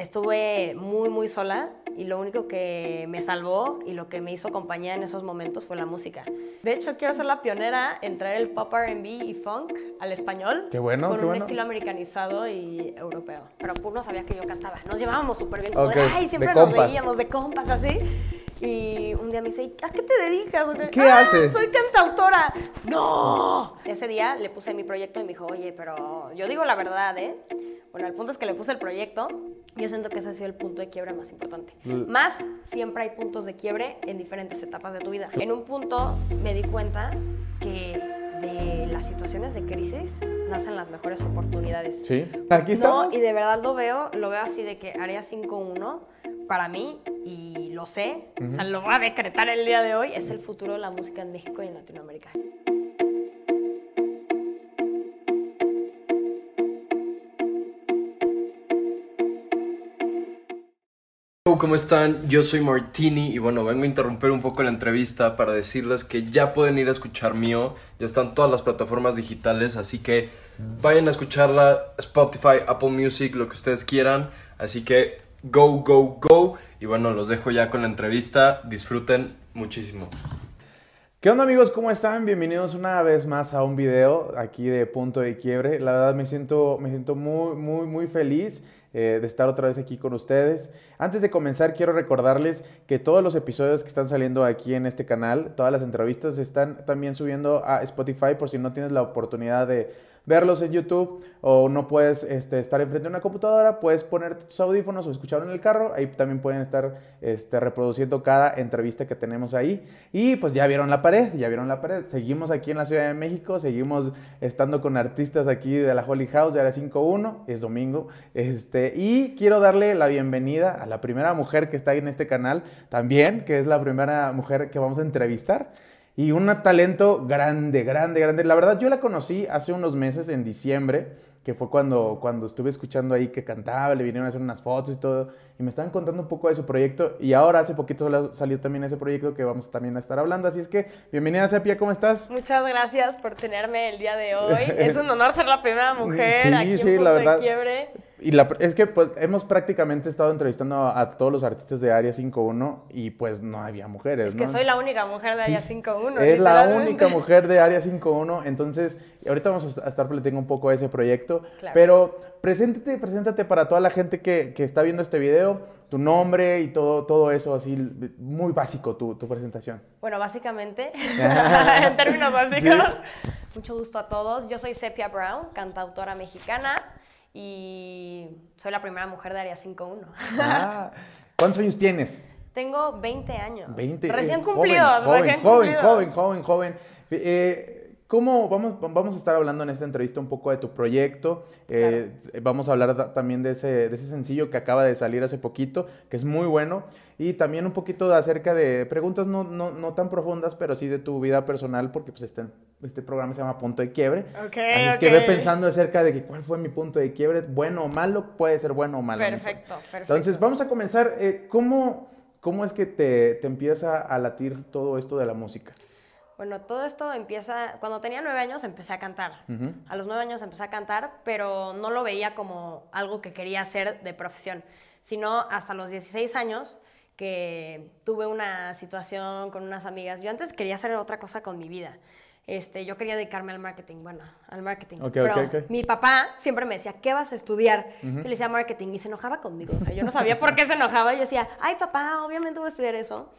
estuve muy, muy sola y lo único que me salvó y lo que me hizo compañía en esos momentos fue la música. De hecho, quiero ser la pionera en traer el pop R&B y funk al español. Qué bueno, Con qué un bueno. estilo americanizado y europeo. Pero pues no sabía que yo cantaba. Nos llevábamos súper bien. Como Ok, de, ay, siempre nos veíamos de compas así. Y un día me dice, ¿a qué te dedicas? ¿Qué "Ah, haces?" Soy cantautora. ¡No! Ese día le puse mi proyecto y me dijo, oye, pero yo digo la verdad, ¿eh? Bueno, el punto es que le puse el proyecto. Yo siento que ese ha sido el punto de quiebre más importante. Mm. Más, siempre hay puntos de quiebre en diferentes etapas de tu vida. En un punto me di cuenta que de las situaciones de crisis nacen las mejores oportunidades. Sí. Aquí estamos. No, y de verdad lo veo, lo veo así de que Área 5.1 para mí, y lo sé, o sea, lo voy a decretar el día de hoy, es el futuro de la música en México y en Latinoamérica. ¿Cómo están? Yo soy Martini y bueno, vengo a interrumpir un poco la entrevista para decirles que ya pueden ir a escuchar mío, ya están todas las plataformas digitales, así que vayan a escucharla, Spotify, Apple Music, lo que ustedes quieran, así que go, go, go y bueno, los dejo ya con la entrevista, disfruten muchísimo. ¿Qué onda amigos? ¿Cómo están? Bienvenidos una vez más a un video aquí de Punto de Quiebre. La verdad me siento, me siento muy, muy, muy feliz eh, de estar otra vez aquí con ustedes. Antes de comenzar quiero recordarles que todos los episodios que están saliendo aquí en este canal, todas las entrevistas se están también subiendo a Spotify por si no tienes la oportunidad de verlos en YouTube o no puedes este, estar enfrente de una computadora, puedes poner tus audífonos o escucharlo en el carro. Ahí también pueden estar este, reproduciendo cada entrevista que tenemos ahí. Y pues ya vieron la pared, ya vieron la pared. Seguimos aquí en la Ciudad de México, seguimos estando con artistas aquí de la Holy House de Área 51, es domingo. Este, y quiero darle la bienvenida a la primera mujer que está en este canal también, que es la primera mujer que vamos a entrevistar. Y un talento grande, grande, grande. La verdad, yo la conocí hace unos meses, en diciembre, que fue cuando, cuando estuve escuchando ahí que cantaba, le vinieron a hacer unas fotos y todo. Y me estaban contando un poco de su proyecto. Y ahora hace poquito sal- salió también ese proyecto que vamos también a estar hablando. Así es que, bienvenida, Sepia, ¿cómo estás? Muchas gracias por tenerme el día de hoy. Es un honor ser la primera mujer Sí, aquí sí, en Punto la verdad. de Quiebre. Y la, es que pues, hemos prácticamente estado entrevistando a, a todos los artistas de Área 51 y pues no había mujeres, Es que ¿no? soy la única mujer de Área 5.1. Es la única mujer de Área 51, entonces ahorita vamos a estar platicando un poco de ese proyecto, Claro. pero preséntate, preséntate para toda la gente que, que está viendo este video, tu nombre y todo, todo eso, así muy básico tu, tu presentación. Bueno, básicamente, en términos básicos, Sí. mucho gusto a todos. Yo soy Sepia Brown, cantautora mexicana y soy la primera mujer de Área 5.1. Ah, ¿Cuántos años tienes? Tengo 20 años. 20. Recién eh, cumplidos, Joven, recién joven, cumplidos. joven, joven, joven. Eh, ¿Cómo vamos, vamos a estar hablando en esta entrevista un poco de tu proyecto? Eh, Vamos a hablar también de ese, de ese sencillo que acaba de salir hace poquito, que es muy bueno. Y también un poquito de acerca de preguntas no, no, no tan profundas, pero sí de tu vida personal, porque pues este, este programa se llama Punto de Quiebre. Ok, Así es que ve pensando acerca de que cuál fue mi punto de quiebre, bueno o malo, puede ser bueno o malo. Perfecto, perfecto. Entonces, vamos a comenzar. eh, ¿cómo, ¿Cómo es que te, te empieza a latir todo esto de la música? Bueno, todo esto empieza, cuando tenía nueve años empecé a cantar. Ujú. A los nueve años empecé a cantar, pero no lo veía como algo que quería hacer de profesión, sino hasta los 16 años que tuve una situación con unas amigas. Yo antes quería hacer otra cosa con mi vida. Este, yo quería dedicarme al marketing, bueno, al marketing. Ok, pero ok, ok. mi papá siempre me decía, ¿qué vas a estudiar? Yo le decía marketing y se enojaba conmigo. O sea, yo no sabía por qué se enojaba. Yo decía, ay, papá, obviamente voy a estudiar eso.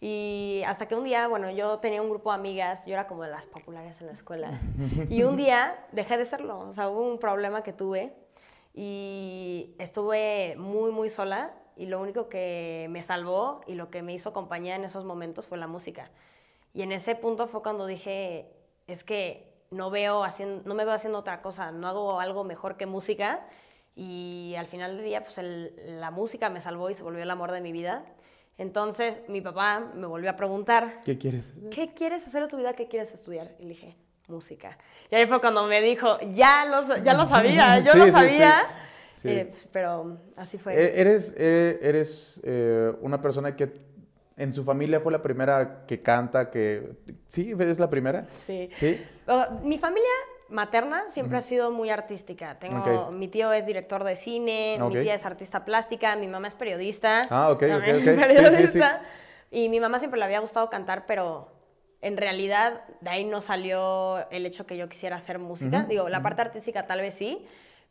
Y hasta que un día, bueno, yo tenía un grupo de amigas, yo era como de las populares en la escuela. Y un día dejé de serlo. O sea, hubo un problema que tuve y estuve muy, muy sola. Y lo único que me salvó y lo que me hizo compañía en esos momentos fue la música. Y en ese punto fue cuando dije, es que no, veo haciendo, no me veo haciendo otra cosa, no hago algo mejor que música. Y al final del día, pues el- la música me salvó y se volvió el amor de mi vida. Entonces mi papá me volvió a preguntar, ¿Qué quieres? ¿qué quieres hacer de tu vida? ¿Qué quieres estudiar? Y le dije, música. Y ahí fue cuando me dijo, ya lo, ya lo sabía, yo Sí, lo sí. sabía. Sí. Eh, pues, pero así fue. E- Eres, eh, eres eh, una persona que en su familia fue la primera que canta, que... ¿Sí? ¿Es la primera? sí. ¿Sí? Uh, mi familia materna siempre ha sido muy artística. Tengo, Ok. Mi tío es director de cine, Ok. mi tía es artista plástica, mi mamá es periodista. Ah, ok, ok, ok. Sí, sí, sí. periodista. Y mi mamá siempre le había gustado cantar, pero en realidad de ahí no salió el hecho que yo quisiera hacer música. Digo, la parte artística tal vez sí,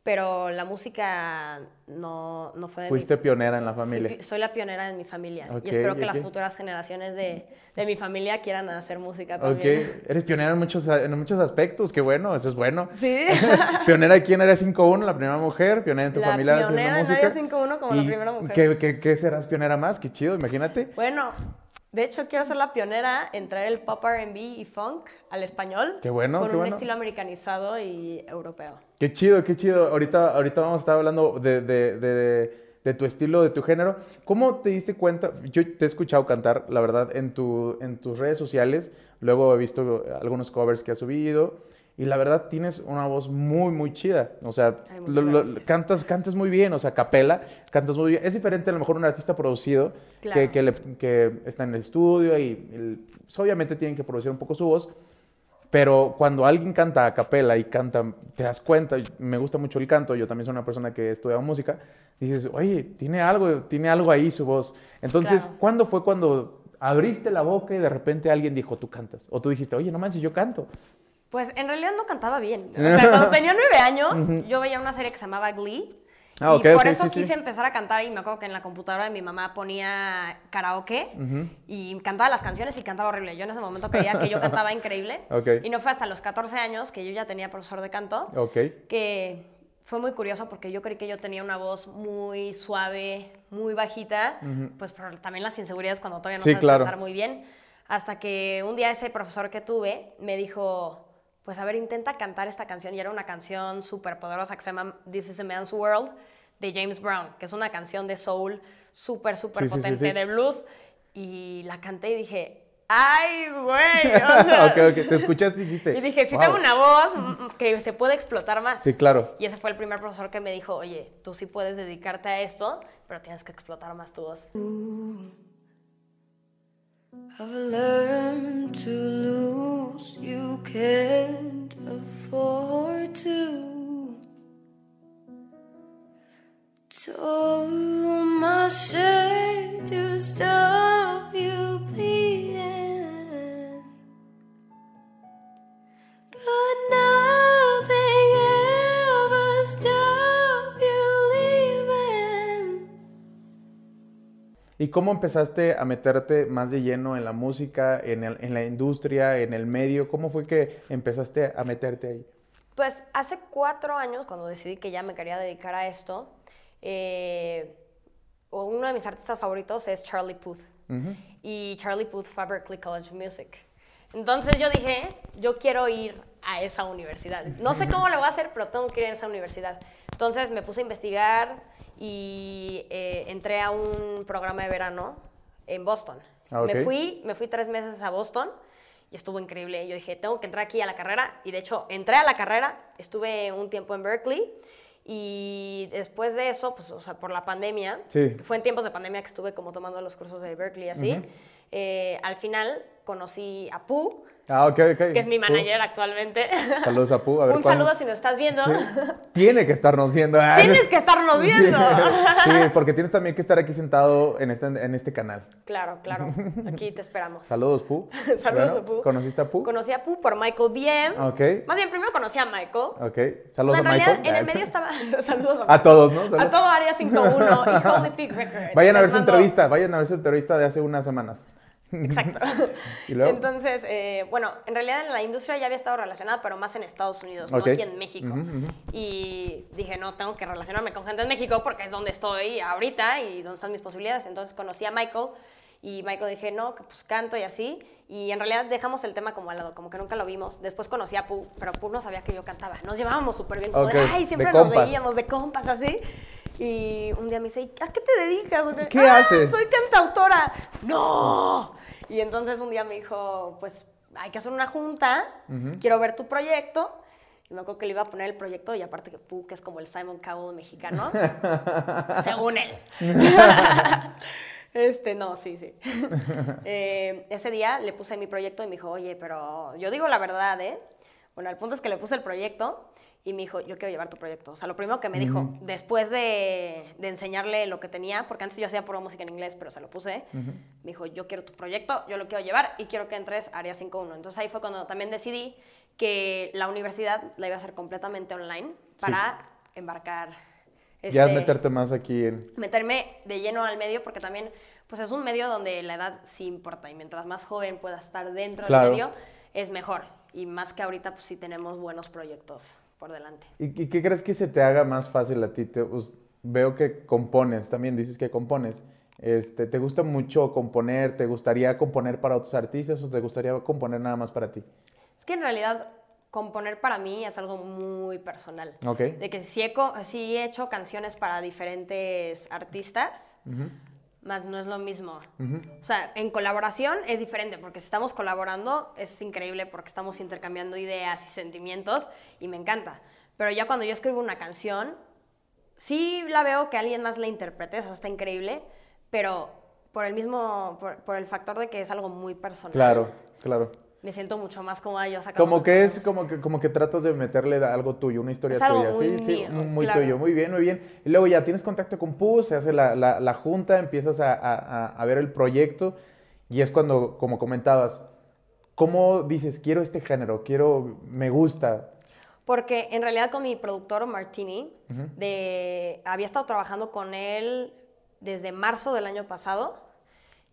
pero la música no, no fue de mi Fuiste pionera en la Fui familia. pi- Soy la pionera de mi familia Ok, y espero que las ok. futuras generaciones de, de mi familia quieran hacer música Ok, también. eres pionera en muchos, en muchos aspectos, qué bueno, eso es bueno. Sí. pionera aquí en Área 51, la primera mujer, pionera en tu La familia haciendo pionera en música. Área 51 como la ¿Y primera mujer. ¿qué, qué, qué serás pionera más? Qué chido, imagínate. Bueno, de hecho quiero ser la pionera en traer el pop R&B y funk al español. Qué bueno, Con qué un bueno. estilo americanizado y europeo. Qué chido, qué chido. Ahorita, ahorita vamos a estar hablando de, de- de- de tu estilo, de tu género. ¿Cómo te diste cuenta? Yo te he escuchado cantar, la verdad, en, tu, en tus redes sociales. Luego he visto algunos covers que has subido. Y la verdad, tienes una voz muy, muy chida. O sea, lo- lo- cantas, cantas muy bien. O sea, capela, cantas muy bien. Es diferente a lo mejor un artista producido que, Claro. que, le- que está en el estudio y el- pues, obviamente tienen que producir un poco su voz. Pero cuando alguien canta a capela y canta, te das cuenta, me gusta mucho el canto, yo también soy una persona que he estudiado música, dices, oye, tiene algo, tiene algo ahí su voz. Entonces, Claro. ¿cuándo fue cuando abriste la boca y de repente alguien dijo, tú cantas? O tú dijiste, oye, no manches, yo canto. Pues en realidad no cantaba bien. O sea, cuando tenía nueve años, yo veía una serie que se llamaba Glee. Ah, y ok, por ok, eso sí, sí. quise empezar a cantar y me acuerdo que en la computadora de mi mamá ponía karaoke y cantaba las canciones y cantaba horrible. Yo en ese momento creía que yo cantaba increíble. Ok. Y no fue hasta los 14 años que yo ya tenía profesor de canto que fue muy curioso porque yo creí que yo tenía una voz muy suave, muy bajita, pues por también las inseguridades cuando todavía no Sí, sabes claro. cantar muy bien. Hasta que un día ese profesor que tuve me dijo, pues a ver, intenta cantar esta canción. Y era una canción súper poderosa que se llama This is a Man's World de James Brown, que es una canción de soul súper, súper Sí, sí, sí, potente sí. de blues. Y la canté y dije, ¡ay, güey! O sea, ok, ok, te escuchaste y dijiste. y dije, si "Wow". tengo una voz mm, que se puede explotar más. Sí, claro. Y ese fue el primer profesor que me dijo, oye, tú sí puedes dedicarte a esto, pero tienes que explotar más tu voz. I've learned to lose, you can't afford to. Told my to stop you bleeding, ¿Y cómo empezaste a meterte más de lleno en la música, en, el- en la industria, en el medio? ¿Cómo fue que empezaste a meterte ahí? Pues hace cuatro años, cuando decidí que ya me quería dedicar a esto, eh, uno de mis artistas favoritos es Charlie Puth. Y Charlie Puth fue a Berklee College of Music. Entonces yo dije, yo quiero ir a esa universidad. No sé cómo lo voy a hacer, pero tengo que ir a esa universidad. Entonces me puse a investigar y eh, entré a un programa de verano en Boston. Ah, ok. Me fui, me fui tres meses a Boston y estuvo increíble. Yo dije, tengo que entrar aquí a la carrera. Y de hecho, entré a la carrera, estuve un tiempo en Berkeley. Y después de eso, pues, o sea, por la pandemia, Sí. fue en tiempos de pandemia que estuve como tomando los cursos de Berkeley así, eh, al final conocí a Pu, Ah, ok, ok. que es mi manager actualmente. Saludos a Pu. A ver un cuándo- saludo si nos estás viendo. Sí. Tiene que estarnos viendo. Ah, Tienes que estarnos viendo. Sí, porque tienes también que estar aquí sentado en este, en este canal. claro, claro. Aquí te esperamos. Saludos, Pu. Saludos Bueno, a Pu. ¿Conociste a Pu? Conocí a Pu por Michael BM. Ok. Más bien, primero conocí a Michael. Ok. O Saludos sea, en a realidad, Michael. en el Ah, medio estaba. Saludos A todos, ¿no? A todo Área 51 y Holy Records. Vayan a ver su entrevista, vayan a ver su entrevista de hace unas semanas. Exacto. Y luego. Entonces, eh, bueno, en realidad en la industria ya había estado relacionada, pero más en Estados Unidos, no aquí en México. Ujú. Y dije, no, tengo que relacionarme con gente en México porque es donde estoy ahorita y donde están mis posibilidades. Entonces conocí a Michael y Michael dije, no, que pues canto y así. Y en realidad dejamos el tema como al lado, como que nunca lo vimos. Después conocí a Pu, pero Pu no sabía que yo cantaba. Nos llevábamos súper bien, como de, ay, siempre de nos compas. veíamos de compas así. Y un día me dice, ¿a qué te dedicas? ¿Qué "Ah, haces?" Soy cantautora. ¡No! Y entonces un día me dijo, pues hay que hacer una junta, quiero ver tu proyecto. Y me acuerdo que le iba a poner el proyecto y aparte que Pu, que es como el Simon Cowell mexicano, según él. Este, no, sí, sí. Eh, ese día le puse mi proyecto y me dijo, oye, pero yo digo la verdad, ¿eh? Bueno, el punto es que le puse el proyecto y me dijo, yo quiero llevar tu proyecto. O sea, lo primero que me dijo, después de, de enseñarle lo que tenía, porque antes yo hacía pura música en inglés, pero se lo puse, me dijo, yo quiero tu proyecto, yo lo quiero llevar y quiero que entres a Área 5.1. Entonces ahí fue cuando también decidí que la universidad la iba a hacer completamente online para embarcar. Ya este, meterte más aquí en... meterme de lleno al medio porque también pues es un medio donde la edad sí importa y mientras más joven pueda estar dentro Claro. del medio es mejor y más que ahorita pues sí tenemos buenos proyectos por delante. ¿Y, y qué crees que se te haga más fácil a ti? Te- pues, veo que compones, también dices que compones. Este, ¿Te gusta mucho componer? ¿Te gustaría componer para otros artistas o te gustaría componer nada más para ti? Es que en realidad componer para mí es algo muy personal. Ok. De que sí he, sí he hecho canciones para diferentes artistas, más no es lo mismo. O sea, en colaboración es diferente, porque si estamos colaborando es increíble porque estamos intercambiando ideas y sentimientos y me encanta. Pero ya cuando yo escribo una canción, sí la veo que alguien más la interprete, eso está increíble, pero por el mismo, por, por el factor de que es algo muy personal. Claro, claro. Me siento mucho más cómoda yo sacando Como que es como que, como que tratas de meterle algo tuyo, una historia Es algo tuya. muy sí, sí, mío, muy claro. tuyo. Muy bien, muy bien. Y luego ya tienes contacto con PUS, se hace la, la- la junta, empiezas a, a- a- ver el proyecto y es cuando, como comentabas, ¿cómo dices, quiero este género, quiero, me gusta? Porque en realidad con mi productor Martini, de, había estado trabajando con él desde marzo del año pasado,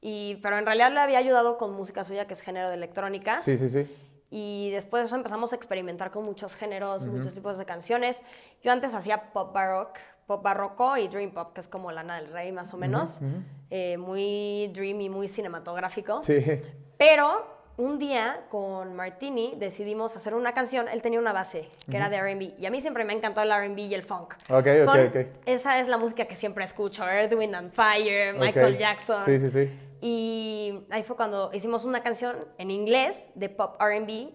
y, pero en realidad le había ayudado con música suya, que es género de electrónica. Sí, sí, sí. Y después de eso empezamos a experimentar con muchos géneros, muchos tipos de canciones. Yo antes hacía pop baroque, pop barroco y dream pop, que es como Lana del Rey más o menos. Eh, muy dreamy, muy cinematográfico. Sí. Pero un día con Martini decidimos hacer una canción. Él tenía una base que era de RB. Y a mí siempre me ha encantado el RB y el funk. Ok, ok, Son- ok. Esa es la música que siempre escucho. Earth, Wind and Fire, Michael. Jackson. Sí, sí, sí. Y ahí fue cuando hicimos una canción en inglés de pop RB,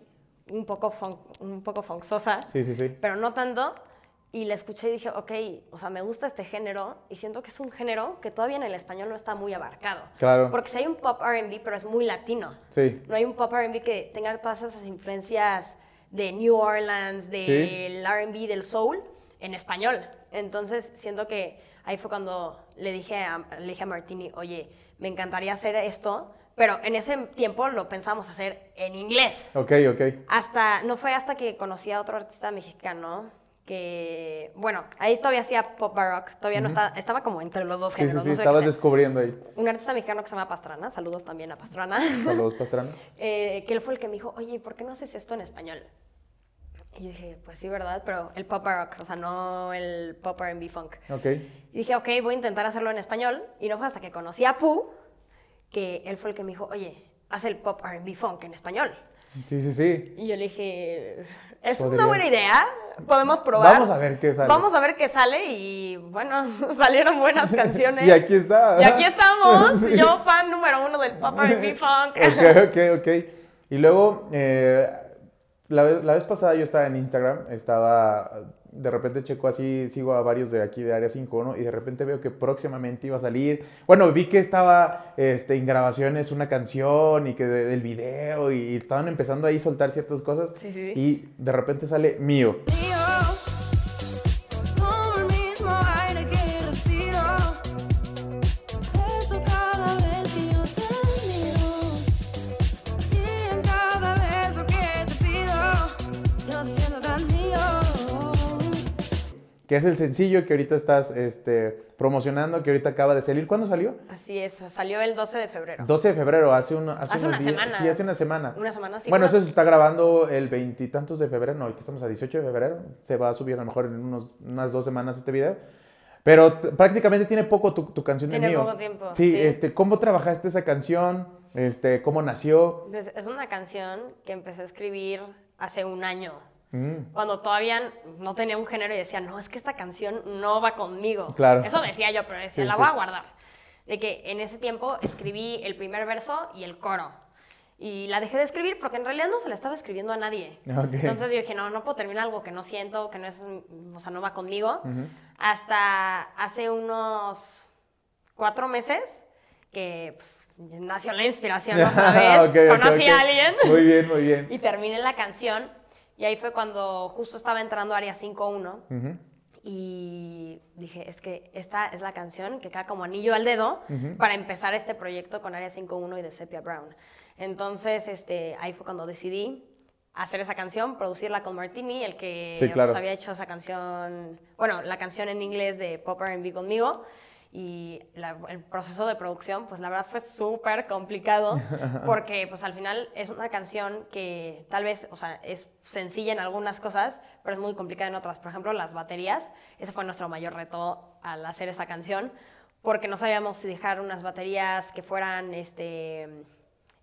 un poco, funk, un poco funksosa, Sí, sí, sí. pero no tanto. Y la escuché y dije, ok, o sea, me gusta este género y siento que es un género que todavía en el español no está muy abarcado. Claro. Porque si hay un pop RB, pero es muy latino. Sí. No hay un pop RB que tenga todas esas influencias de New Orleans, del Sí. RB, del soul, en español. Entonces, siento que ahí fue cuando le dije, a, le dije a Martini, oye, me encantaría hacer esto, pero en ese tiempo lo pensábamos hacer en inglés. Ok, ok. Hasta, no fue hasta que conocí a otro artista mexicano que, bueno, ahí todavía hacía pop baroque, todavía no estaba, estaba como entre los dos Sí, sí, géneros. sí, no sé estabas descubriendo ahí. Un artista mexicano que se llama Pastrana, saludos también a Pastrana. Saludos, Pastrana. eh, que él fue el que me dijo, oye, ¿por qué no haces esto en español? Y yo dije, pues sí, ¿verdad? Pero el pop rock, o sea, no el pop R&B funk. Ok. Y dije, ok, voy a intentar hacerlo en español. Y no fue hasta que conocí a Pooh, que él fue el que me dijo, oye, haz el pop R&B funk en español. Sí, sí, sí. Y yo le dije, es Podría. una buena idea, podemos probar. Vamos a ver qué sale. Vamos a ver qué sale y bueno, salieron buenas canciones. Y aquí está. Y aquí estamos, Sí. yo fan número uno del pop R&B funk. Ok, ok, ok. Y luego, eh, la, vez, la vez pasada yo estaba en Instagram, estaba, de repente checo así, sigo a varios de aquí de Área 51 y de repente veo que próximamente iba a salir. Bueno, vi que estaba este, en grabaciones una canción y que de- del video y, y estaban empezando ahí a soltar ciertas cosas. Sí, sí. Y de repente sale mío. Mío, Que es el sencillo que ahorita estás este, promocionando, que ahorita acaba de salir. ¿Cuándo salió? Así es, salió el 12 de febrero. 12 de febrero, hace, un, hace, Hace unos una días. semana. Sí, hace una semana. Una semana, sí, Bueno, una- eso se está grabando el veintitantos de febrero, no, estamos a 18 de febrero. Se va a subir a lo mejor en unos, unas dos semanas este video. Pero prácticamente tiene poco tu, tu canción de Tiene mío. poco tiempo, Sí, sí. Este, ¿cómo trabajaste esa canción? Este, ¿Cómo nació? Pues, es una canción que empecé a escribir hace un año. Mm, Cuando todavía no tenía un género y decía, no, es que esta canción no va conmigo. Claro. Eso decía yo, pero decía, Sí, la sí. voy a guardar. De que en ese tiempo escribí el primer verso y el coro. Y la dejé de escribir porque en realidad no se la estaba escribiendo a nadie. Ok. Entonces yo dije, no, no puedo terminar algo que no siento, que no es, o sea, no va conmigo. Hasta hace unos cuatro meses que pues, nació la inspiración otra vez. Ok, ok, Conocí ok. a alguien Muy bien, muy bien. y terminé la canción Y ahí fue cuando justo estaba entrando Área 5.1 Ujú. y dije, es que esta es la canción que cae como anillo al dedo para empezar este proyecto con Área 5.1 y de Sepia Brown. Entonces, este, ahí fue cuando decidí hacer esa canción, producirla con Martini, el que Sí, claro. pues, había hecho esa canción, bueno, la canción en inglés de Pop R&B conmigo. Y la- el proceso de producción, pues la verdad fue súper complicado porque pues al final es una canción que tal vez, o sea, es sencilla en algunas cosas, pero es muy complicada en otras. Por ejemplo, las baterías, ese fue nuestro mayor reto al hacer esa canción, porque no sabíamos si dejar unas baterías que fueran este,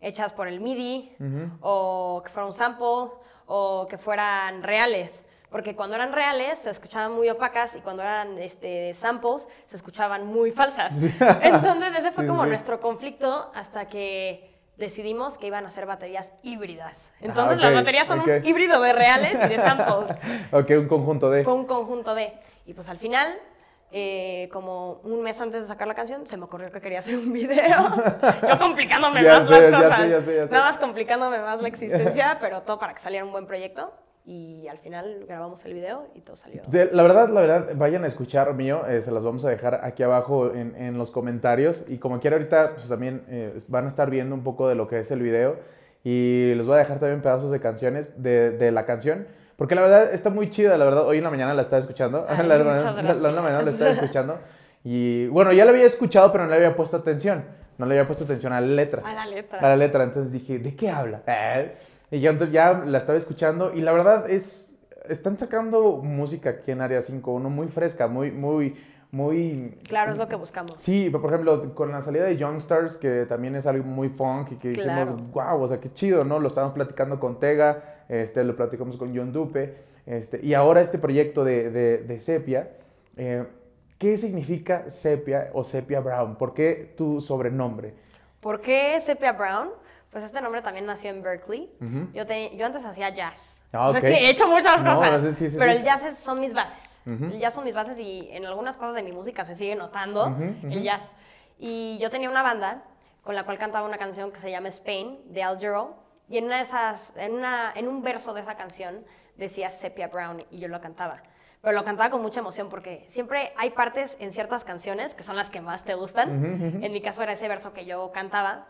hechas por el MIDI o que fuera un sample o que fueran reales. Porque cuando eran reales se escuchaban muy opacas y cuando eran este, samples se escuchaban muy falsas. Entonces ese fue Sí, como sí. nuestro conflicto hasta que decidimos que iban a ser baterías híbridas. Entonces ok, las baterías son ok. un híbrido de reales y de samples. Ok, un conjunto de... Fue un conjunto de... Y pues al final, eh, como un mes antes de sacar la canción, se me ocurrió que quería hacer un video. Yo complicándome Ya más sé, las ya cosas. sé, ya sé, ya sé. Nada más complicándome más la existencia, pero todo para que saliera un buen proyecto. Y al final grabamos el video y todo salió. De- la verdad, la verdad, vayan a escuchar mío, eh, se las vamos a dejar aquí abajo en, en los comentarios y como quiera ahorita, pues también eh, van a estar viendo un poco de lo que es el video y les voy a dejar también pedazos de canciones, de, de la canción, porque la verdad está muy chida, la verdad, hoy en la mañana la estaba escuchando, Ay, la, la- la- en la mañana la estaba escuchando y bueno, ya la había escuchado, pero no le había puesto atención, no le había puesto atención a la letra. A la letra. A la letra, entonces dije, ¿de qué habla? Eh, Y ya, entonces ya la estaba escuchando y la verdad es, están sacando música aquí en Área 5.1 muy fresca, muy, muy, muy... Claro, es lo que buscamos. Sí, por ejemplo, con la salida de Youngstars, que también es algo muy funk y que Claro. dijimos, wow, o sea, qué chido, ¿no? Lo estábamos platicando con Tega, este, lo platicamos con John Dupe, este, y ahora este proyecto de, de, de Sepia, eh, ¿qué significa Sepia o Sepia Brown? ¿Por qué tu sobrenombre? ¿Por qué Sepia Brown? Pues este nombre también nació en Berkeley. Yo, te- yo antes hacía jazz. Ah, O sea ok. que he hecho muchas No, cosas. sí, sí, sí, pero el jazz es- son mis bases. El jazz son mis bases y en algunas cosas de mi música se sigue notando el jazz. Y yo tenía una banda con la cual cantaba una canción que se llama Spain, de Al Jarreau. Y en, una de esas, en, una, en un verso de esa canción decía Sepia Brown y yo lo cantaba. Pero lo cantaba con mucha emoción porque siempre hay partes en ciertas canciones que son las que más te gustan. En mi caso era ese verso que yo cantaba.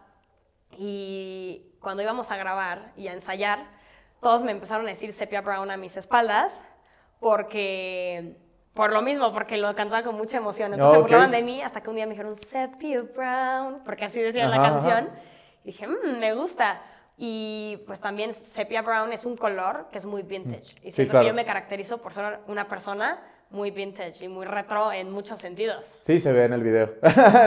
Y cuando íbamos a grabar y a ensayar, todos me empezaron a decir Sepia Brown a mis espaldas porque por lo mismo, porque lo cantaba con mucha emoción. Entonces Ah, se burlaban de mí hasta que un día me dijeron Sepia Brown, porque así decía la Ajá, canción. ajá. Y dije, "Mm, me gusta. Y pues también Sepia Brown es un color que es muy vintage. Y Sí, siento claro. que yo me caracterizo por ser una persona muy vintage y muy retro en muchos sentidos. Sí, se ve en el video.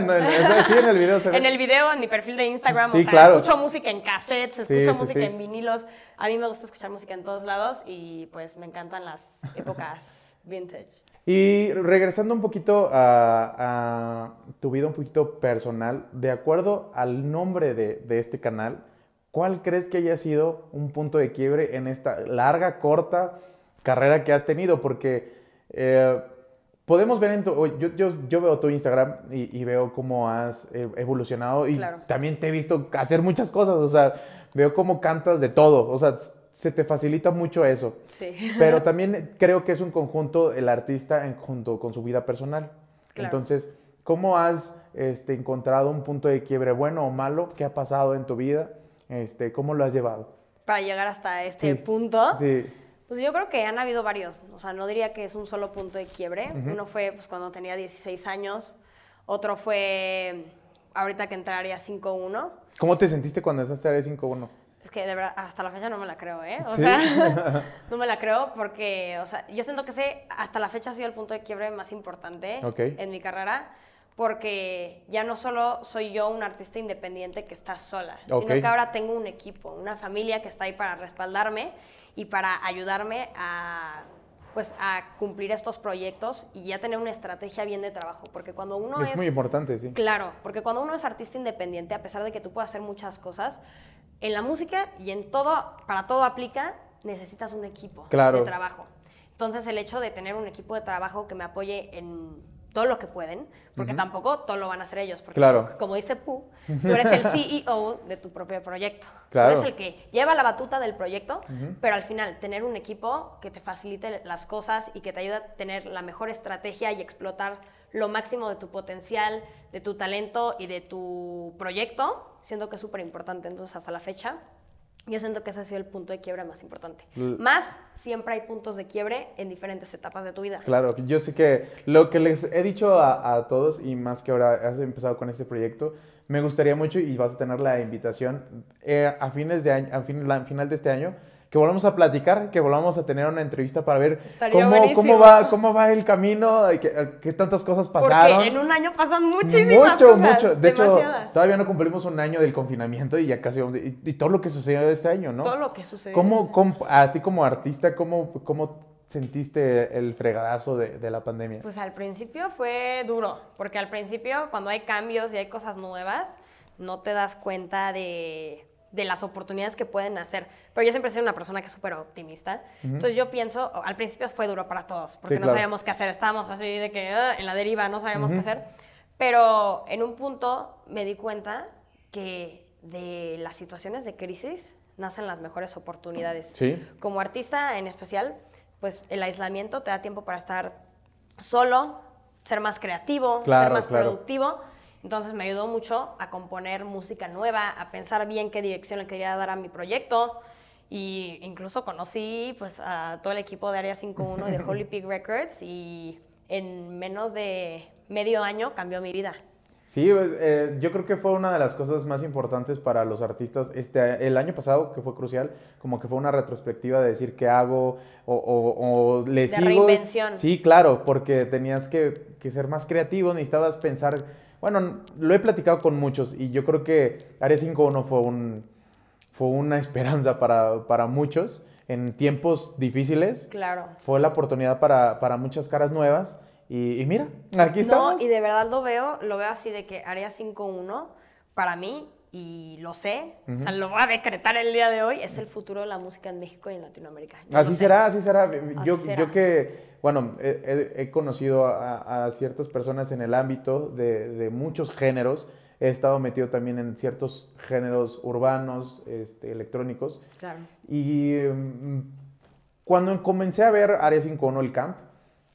No, en- sí, en el video se ve. En el video, en mi perfil de Instagram, Sí, o sea, claro. escucho música en cassettes, escucho sí, música en vinilos. A mí me gusta escuchar música en todos lados y pues me encantan las épocas vintage. Y regresando un poquito a, a tu vida un poquito personal, de acuerdo al nombre de, de este canal, ¿cuál crees que haya sido un punto de quiebre en esta larga, corta carrera que has tenido? Porque eh, podemos ver en tu, yo, yo, yo veo tu Instagram y, y veo cómo has eh, evolucionado y Claro. también te he visto hacer muchas cosas, o sea, veo cómo cantas de todo, o sea, se te facilita mucho eso. Sí. Pero también creo que es un conjunto el artista en, junto con su vida personal. Claro. Entonces, ¿cómo has este, encontrado un punto de quiebre bueno o malo? ¿Qué ha pasado en tu vida? Este, ¿Cómo lo has llevado? Para llegar hasta este Sí. punto, Sí. Pues yo creo que han habido varios. O sea, no diría que es un solo punto de quiebre. Uno fue pues, cuando tenía 16 años. Otro fue ahorita que entraría 5-1. ¿Cómo te sentiste cuando entraste a Área 5-1? Es que de verdad, hasta la fecha no me la creo, ¿eh? O ¿Sí? sea, no me la creo porque, o sea, yo siento que ese hasta la fecha ha sido el punto de quiebre más importante Ok. en mi carrera porque ya no solo soy yo un artista independiente que está sola, sino que ahora tengo un equipo, una familia que está ahí para respaldarme y para ayudarme a pues a cumplir estos proyectos y ya tener una estrategia bien de trabajo, porque cuando uno es muy importante, sí. Claro, porque cuando uno es artista independiente, a pesar de que tú puedas hacer muchas cosas, en la música y en todo, para todo aplica, necesitas un equipo Claro. de trabajo. Entonces, el hecho de tener un equipo de trabajo que me apoye en todo lo que pueden, porque tampoco todo lo van a hacer ellos. Porque Claro. como dice Pu, tú eres el CEO de tu propio proyecto. Claro. Tú eres el que lleva la batuta del proyecto, pero al final tener un equipo que te facilite las cosas y que te ayude a tener la mejor estrategia y explotar lo máximo de tu potencial, de tu talento y de tu proyecto, siento que es súper importante. Entonces, hasta la fecha, yo siento que ese ha sido el punto de quiebre más importante. L- Más, siempre hay puntos de quiebre en diferentes etapas de tu vida. Claro, yo sé que lo que les he dicho a, a todos y más que ahora has empezado con este proyecto, me gustaría mucho y vas a tener la invitación eh, a fines de año, a fin- la- final de este año, que volvamos a platicar, que volvamos a tener una entrevista para ver cómo, cómo va, cómo va el camino, qué, qué tantas cosas pasaron. Porque en un año pasan muchísimas mucho, cosas. mucho. De demasiadas. hecho, todavía no cumplimos un año del confinamiento y ya casi vamos. Y, y todo lo que sucedió este año, ¿no? Todo lo que sucedió. ¿Cómo, este- cómo- a ti como artista, cómo, cómo sentiste el fregadazo de, de la pandemia? Pues al principio fue duro, porque al principio cuando hay cambios y hay cosas nuevas, no te das cuenta de, de las oportunidades que pueden hacer. Pero yo siempre sido una persona que es súper optimista. Entonces yo pienso, al principio fue duro para todos, porque Sí, no claro. sabíamos qué hacer. Estábamos así de que "Ah", en la deriva, no sabíamos qué hacer. Pero en un punto me di cuenta que de las situaciones de crisis nacen las mejores oportunidades. Sí. Como artista en especial, pues el aislamiento te da tiempo para estar solo, ser más creativo, Claro, ser más claro. productivo. Entonces me ayudó mucho a componer música nueva, a pensar bien qué dirección le quería dar a mi proyecto. Y incluso conocí pues, a todo el equipo de Área 51 y de Holy Pig Records y en menos de medio año cambió mi vida. Sí, eh, yo creo que fue una de las cosas más importantes para los artistas este, el año pasado, que fue crucial, como que fue una retrospectiva de decir qué hago o, o- o le De sigo. reinvención. Sí, claro, porque tenías que, que ser más creativo, necesitabas pensar, bueno, lo he platicado con muchos y yo creo que Área 51 fue, un, fue una esperanza para, para muchos en tiempos difíciles. Claro. Fue la oportunidad para, para muchas caras nuevas y, y mira, aquí estamos. No, y de verdad lo veo, lo veo así de que Área 5.1 para mí, y lo sé, o sea, lo voy a decretar el día de hoy, es el futuro de la música en México y en Latinoamérica. Yo Así será, así será. Yo, será. yo que, bueno, he, conocido a, a ciertas personas en el ámbito de, de muchos géneros. He estado metido también en ciertos géneros urbanos, este, electrónicos. Claro. Y mm, cuando comencé a ver Área 51, el camp,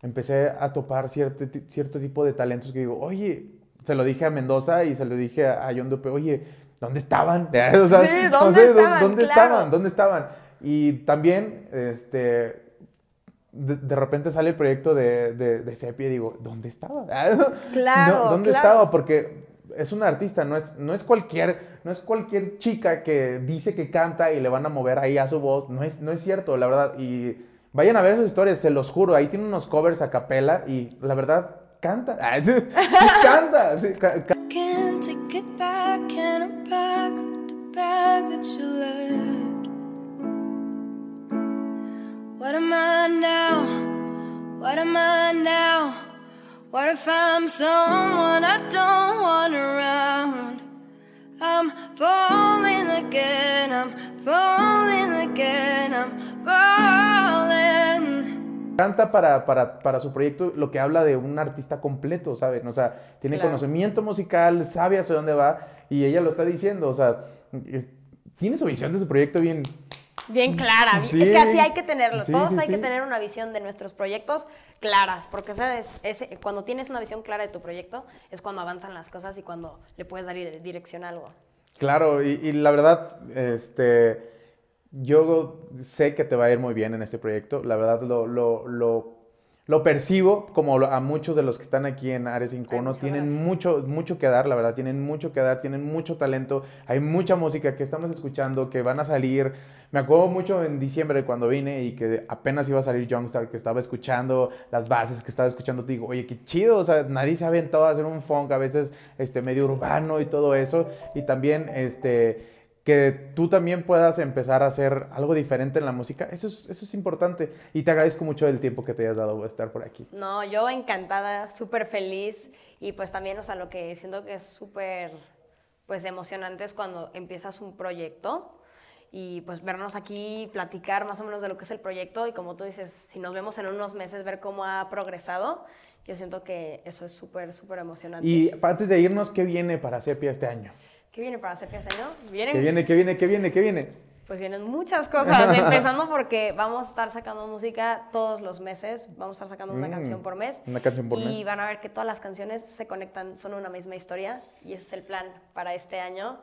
empecé a topar cierto, cierto tipo de talentos que digo, oye, se lo dije a Mendoza y se lo dije a, a John Dupe, oye, ¿dónde estaban? O sea, Sí, no ¿dónde sé, ¿dó- estaban? ¿Dónde Claro. estaban? ¿Dónde estaban? Y también, este, de, de repente sale el proyecto de, de, de Sepia y digo, ¿dónde estaba? Claro, ¿Dó- ¿Dónde claro. estaba? Porque es un artista, no es, no es cualquier, no es cualquier chica que dice que canta y le van a mover ahí a su voz. No es, no es cierto, la verdad. Y vayan a ver sus historias, se los juro. Ahí tiene unos covers a capela y la verdad canta. Ah, sí, canta. sí, ca- Can't take it back, can't unpack the bag that you left. What am I now? What am I now? What if I'm someone I don't want around? I'm falling again, I'm falling again, I'm falling. Canta para, para, para su proyecto lo que habla de un artista completo, ¿saben? O sea, tiene Claro. conocimiento musical, sabe hacia dónde va y ella lo está diciendo, o sea, eh, tiene su visión de su proyecto bien, Bien clara. Sí. Es que así hay que tenerlo. Sí, Todos sí, hay que tener una visión de nuestros proyectos claras, porque ¿sabes? Cuando tienes una visión clara de tu proyecto es cuando avanzan las cosas y cuando le puedes dar dire- dirección a algo. Claro, y, y la verdad, este, yo sé que te va a ir muy bien en este proyecto. La verdad, lo, lo, lo, lo percibo como a muchos de los que están aquí en Ares 51. muchas Tienen gracias. mucho, mucho que dar, la verdad, tienen mucho que dar, tienen mucho talento. Hay mucha música que estamos escuchando, que van a salir. Me acuerdo mucho en diciembre cuando vine y que apenas iba a salir Youngstar, que estaba escuchando las bases, que estaba escuchando, te digo, oye, qué chido, o sea, nadie se ha aventado a hacer un funk, a veces este, medio urbano y todo eso. Y también, este, que tú también puedas empezar a hacer algo diferente en la música, eso es, eso es importante. Y te agradezco mucho el tiempo que te hayas dado a estar por aquí. No, yo encantada, súper feliz y pues también, o sea, lo que siento que es súper, pues emocionante es cuando empiezas un proyecto y pues vernos aquí, platicar más o menos de lo que es el proyecto y como tú dices, si nos vemos en unos meses, ver cómo ha progresado. yo siento que eso es súper, súper emocionante. Y antes de irnos, ¿qué viene para Sepia este año? ¿Qué viene para este año? Vienen, ¿Qué viene, qué viene, qué viene, qué viene? Pues vienen muchas cosas, empezando porque vamos a estar sacando música todos los meses, vamos a estar sacando una Mm, canción por mes. una canción por y mes. van a ver que todas las canciones se conectan, son una misma historia y ese es el plan para este año.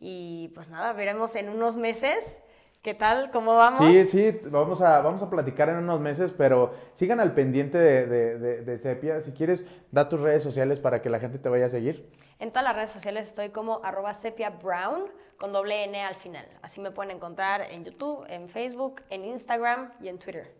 Y pues nada, veremos en unos meses qué tal, cómo vamos. Sí, sí, vamos a, vamos a platicar en unos meses, pero sigan al pendiente de, de, de- de Sepia. Si quieres, da tus redes sociales para que la gente te vaya a seguir. En todas las redes sociales estoy como arroba sepia brown con doble N al final. Así me pueden encontrar en YouTube, en Facebook, en Instagram y en Twitter.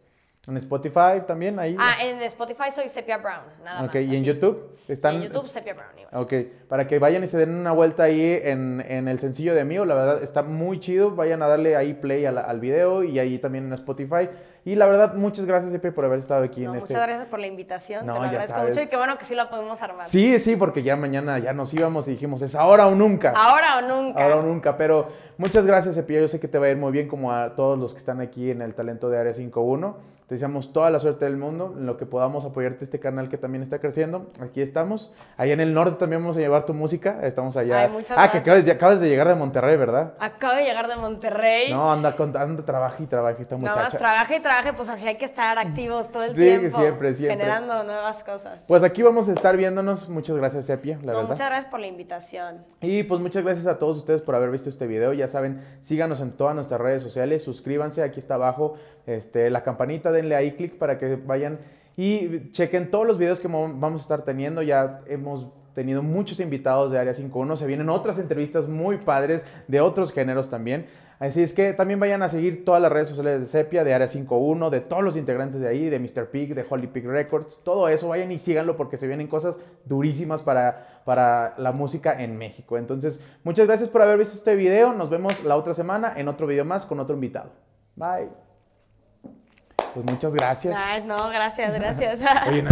En Spotify también, ahí. Ah, en Spotify soy Sepia Brown, nada ok, más. ¿y en. YouTube? Están, en YouTube Sepia Brown igual. Ok, para que vayan y se den una vuelta ahí en, en el sencillo de Mío, la verdad está muy chido, vayan a darle ahí play al, al video y ahí también en Spotify. Y la verdad, muchas gracias, Epe, por haber estado aquí No, en muchas este... gracias por la invitación, No, te lo ya agradezco sabes. mucho y qué bueno que sí la podemos armar. Sí, sí, porque ya mañana ya nos íbamos y dijimos, es ahora o nunca. Ahora o nunca. Ahora o nunca, pero muchas gracias, Cepilla. Yo sé que te va a ir muy bien, como a todos los que están aquí en el talento de Área 5.1. Te deseamos toda la suerte del mundo, en lo que podamos apoyarte este canal que también está creciendo. Aquí estamos. Allá en el norte también vamos a llevar tu música. Estamos allá. Ay, muchas ah, que acabas de, acabas de llegar de Monterrey, ¿verdad? Acabo de llegar de Monterrey. No, anda, anda, trabaja y trabaja esta más muchacha. trabaje y trabaje, pues así hay que estar activos todo el Sí, tiempo. siempre, siempre. Generando nuevas cosas. Pues aquí vamos a estar viéndonos. Muchas gracias, Sepia, la No, verdad. muchas gracias por la invitación. Y pues muchas gracias a todos ustedes por haber visto este video. Ya saben, síganos en todas nuestras redes sociales, suscríbanse, aquí está abajo este, la campanita, denle ahí clic para que vayan y chequen todos los videos que mo- vamos a estar teniendo. Ya hemos tenido muchos invitados de Área 51, se vienen otras entrevistas muy padres de otros géneros también. Así es que también vayan a seguir todas las redes sociales de Sepia, de Área 51, de todos los integrantes de ahí, de Mr. Pig, de Holy Pig Records, todo eso, vayan y síganlo porque se vienen cosas durísimas para, para la música en México. Entonces, muchas gracias por haber visto este video, nos vemos la otra semana en otro video más con otro invitado. Bye. Pues muchas gracias. Ay, no, gracias, gracias. Oye,